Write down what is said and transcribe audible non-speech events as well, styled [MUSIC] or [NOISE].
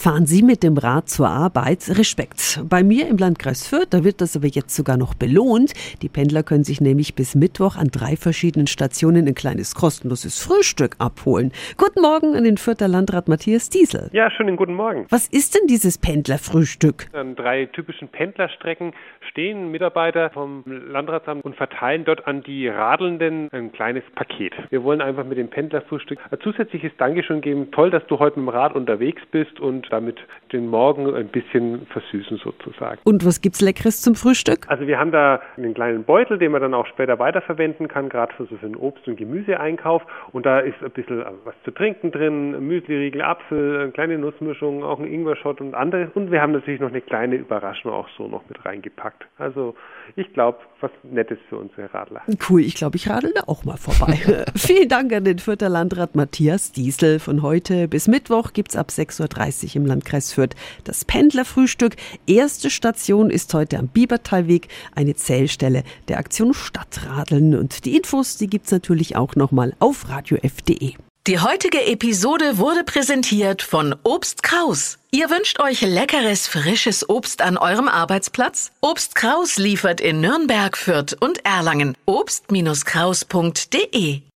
Fahren Sie mit dem Rad zur Arbeit? Respekt. Bei mir im Landkreis Fürth, da wird das aber jetzt sogar noch belohnt. Die Pendler können sich nämlich bis Mittwoch an drei verschiedenen Stationen ein kleines kostenloses Frühstück abholen. Guten Morgen an den Fürther Landrat Matthias Diesel. Ja, schönen guten Morgen. Was ist denn dieses Pendlerfrühstück? An drei typischen Pendlerstrecken stehen Mitarbeiter vom Landratsamt und verteilen dort an die Radelnden ein kleines Paket. Wir wollen einfach mit dem Pendlerfrühstück ein zusätzliches Dankeschön geben. Toll, dass du heute mit dem Rad unterwegs bist und damit den Morgen ein bisschen versüßen sozusagen. Und was gibt's Leckeres zum Frühstück? Also wir haben da einen kleinen Beutel, den man dann auch später weiterverwenden kann, gerade für so einen Obst- und Gemüseeinkauf. Und da ist ein bisschen was zu trinken drin, Müsliriegel, Apfel, eine kleine Nussmischung, auch ein Ingwer-Shot und andere. Und wir haben natürlich noch eine kleine Überraschung auch so noch mit reingepackt. Also ich glaube, was Nettes für unsere Radler. Cool, ich glaube, ich radel da auch mal vorbei. [LAUGHS] Vielen Dank an den Fürther Landrat Matthias Diesel. Von heute bis Mittwoch gibt's ab 6.30 Uhr im Landkreis Fürth das Pendlerfrühstück. Erste Station ist heute am Biebertalweg, eine Zählstelle der Aktion Stadtradeln. Und die Infos, die gibt's natürlich auch nochmal auf radiof.de. Die heutige Episode wurde präsentiert von Obst Kraus. Ihr wünscht euch leckeres, frisches Obst an eurem Arbeitsplatz? Obst Kraus liefert in Nürnberg, Fürth und Erlangen. Obst-Kraus.de